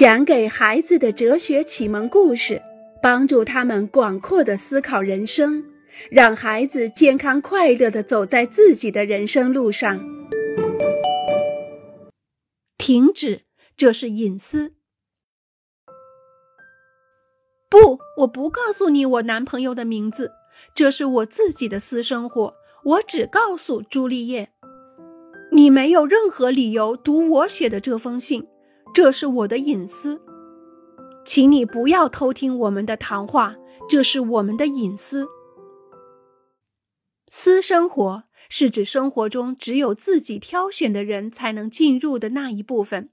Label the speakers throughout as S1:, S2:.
S1: 讲给孩子的哲学启蒙故事，帮助他们广阔的思考人生，让孩子健康快乐的走在自己的人生路上。停止，这是隐私。不，我不告诉你我男朋友的名字，这是我自己的私生活，我只告诉朱丽叶。你没有任何理由读我写的这封信。这是我的隐私，请你不要偷听我们的谈话。这是我们的隐私。私生活是指生活中只有自己挑选的人才能进入的那一部分。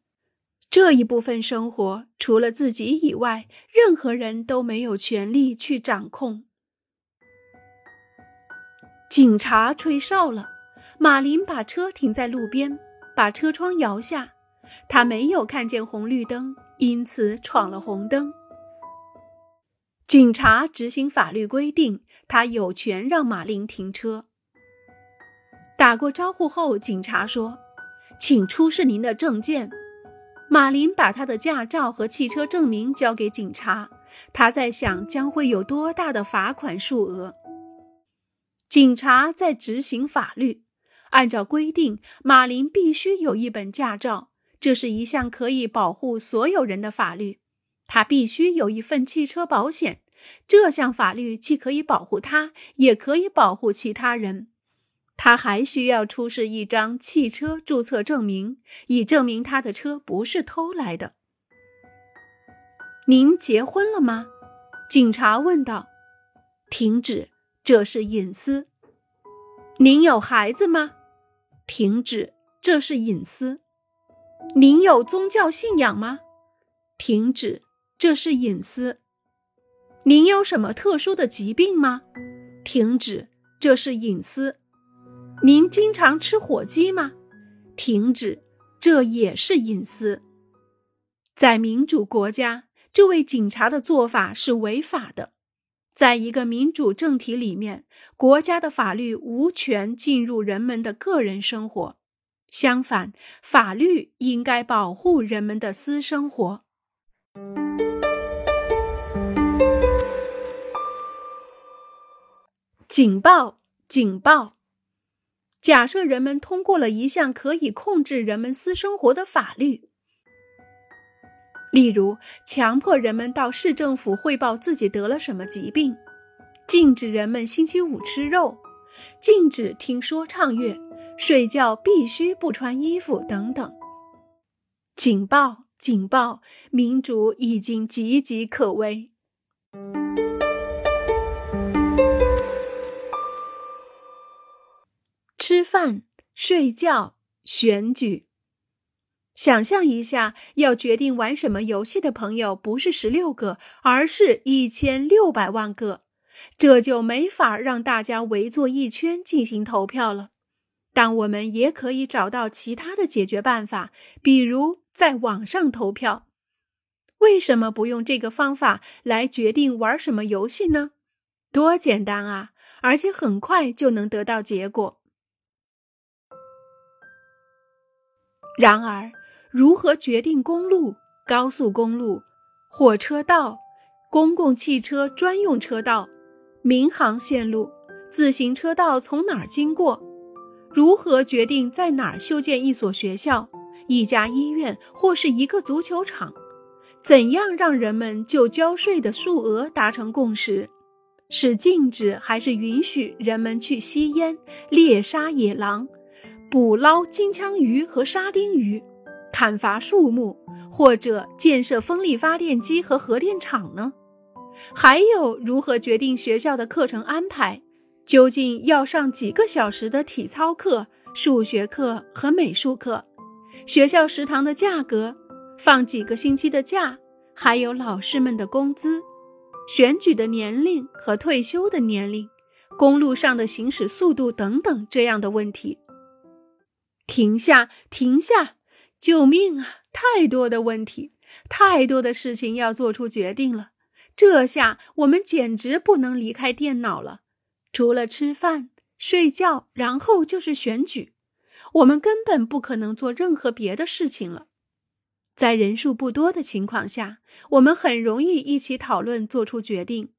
S1: 这一部分生活，除了自己以外，任何人都没有权利去掌控。警察吹哨了，马林把车停在路边，把车窗摇下。他没有看见红绿灯，因此闯了红灯。警察执行法律规定，他有权让马林停车。打过招呼后，警察说：“请出示您的证件。”马林把他的驾照和汽车证明交给警察。他在想将会有多大的罚款数额。警察在执行法律，按照规定，马林必须有一本驾照。这是一项可以保护所有人的法律，他必须有一份汽车保险。这项法律既可以保护他，也可以保护其他人。他还需要出示一张汽车注册证明，以证明他的车不是偷来的。您结婚了吗？警察问道。停止，这是隐私。您有孩子吗？停止，这是隐私。您有宗教信仰吗？停止，这是隐私。您有什么特殊的疾病吗？停止，这是隐私。您经常吃火鸡吗？停止，这也是隐私。在民主国家，这位警察的做法是违法的。在一个民主政体里面，国家的法律无权进入人们的个人生活。相反，法律应该保护人们的私生活。警报！警报！假设人们通过了一项可以控制人们私生活的法律，例如强迫人们到市政府汇报自己得了什么疾病，禁止人们星期五吃肉，禁止听说唱乐。睡觉必须不穿衣服，等等。警报！警报！民主已经岌岌可危。吃饭、睡觉、选举。想象一下，要决定玩什么游戏的朋友不是十六个，而是一千六百万个，这就没法让大家围坐一圈进行投票了。但我们也可以找到其他的解决办法，比如在网上投票。为什么不用这个方法来决定玩什么游戏呢？多简单啊！而且很快就能得到结果。然而，如何决定公路、高速公路、火车道、公共汽车专用车道、民航线路、自行车道从哪儿经过？如何决定在哪儿修建一所学校、一家医院或是一个足球场？怎样让人们就交税的数额达成共识？是禁止还是允许人们去吸烟、猎杀野狼、捕捞金枪鱼和沙丁鱼、砍伐树木，或者建设风力发电机和核电厂呢？还有，如何决定学校的课程安排？究竟要上几个小时的体操课、数学课和美术课？学校食堂的价格，放几个星期的假，还有老师们的工资，选举的年龄和退休的年龄，公路上的行驶速度等等这样的问题。停下，停下！救命啊！太多的问题，太多的事情要做出决定了。这下我们简直不能离开电脑了。除了吃饭、睡觉，然后就是选举，我们根本不可能做任何别的事情了。在人数不多的情况下，我们很容易一起讨论做出决定。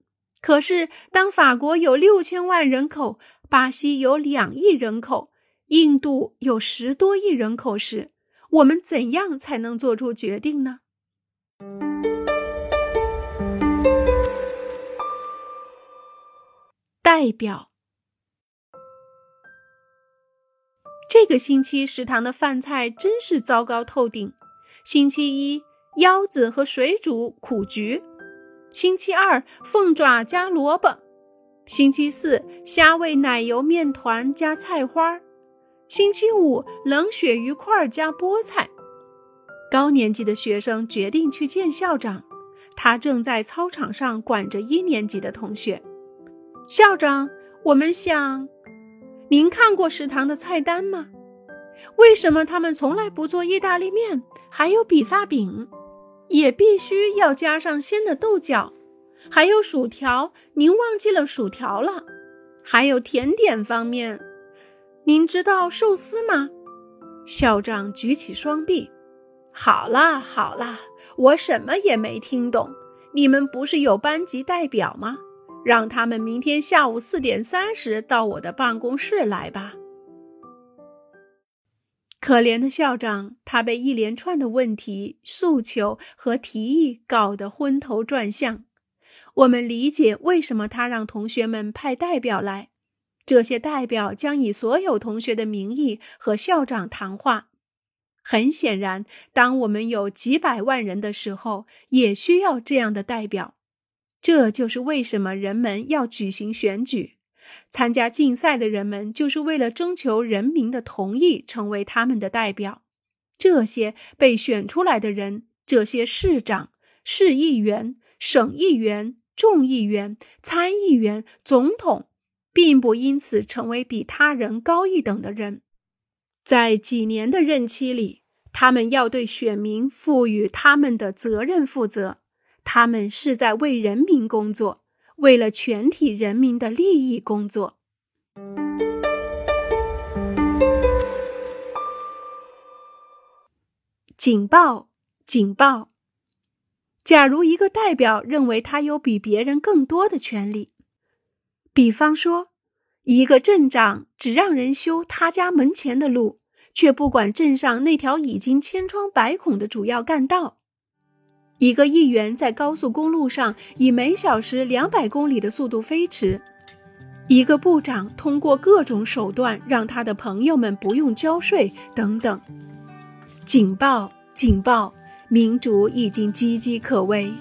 S1: 可是，当法国有六千万人口，巴西有两亿人口，印度有十多亿人口时，我们怎样才能做出决定呢？代表。这个星期食堂的饭菜真是糟糕透顶。星期一，腰子和水煮苦菊；星期二，凤爪加萝卜；星期四，虾味奶油面团加菜花；星期五，冷鳕鱼块加菠菜。高年级的学生决定去见校长，他正在操场上管着一年级的同学。校长，我们想，您看过食堂的菜单吗？为什么他们从来不做意大利面？还有比萨饼，也必须要加上鲜的豆角，还有薯条。您忘记了薯条了？还有甜点方面，您知道寿司吗？校长举起双臂。好啦好啦，我什么也没听懂。你们不是有班级代表吗？让他们明天下午四点三十到我的办公室来吧。可怜的校长，他被一连串的问题、诉求和提议搞得昏头转向。我们理解为什么他让同学们派代表来，这些代表将以所有同学的名义和校长谈话。很显然，当我们有几百万人的时候，也需要这样的代表。这就是为什么人们要举行选举。参加竞赛的人们就是为了征求人民的同意，成为他们的代表。这些被选出来的人，这些市长、市议员、省议员、众议员、参议员、总统，并不因此成为比他人高一等的人。在几年的任期里，他们要对选民赋予他们的责任负责。他们是在为人民工作。为了全体人民的利益工作。警报！警报！假如一个代表认为他有比别人更多的权利，比方说，一个镇长只让人修他家门前的路，却不管镇上那条已经千疮百孔的主要干道。一个议员在高速公路上以每小时两百公里的速度飞驰，一个部长通过各种手段让他的朋友们不用交税，等等。警报！警报！民主已经岌岌可危。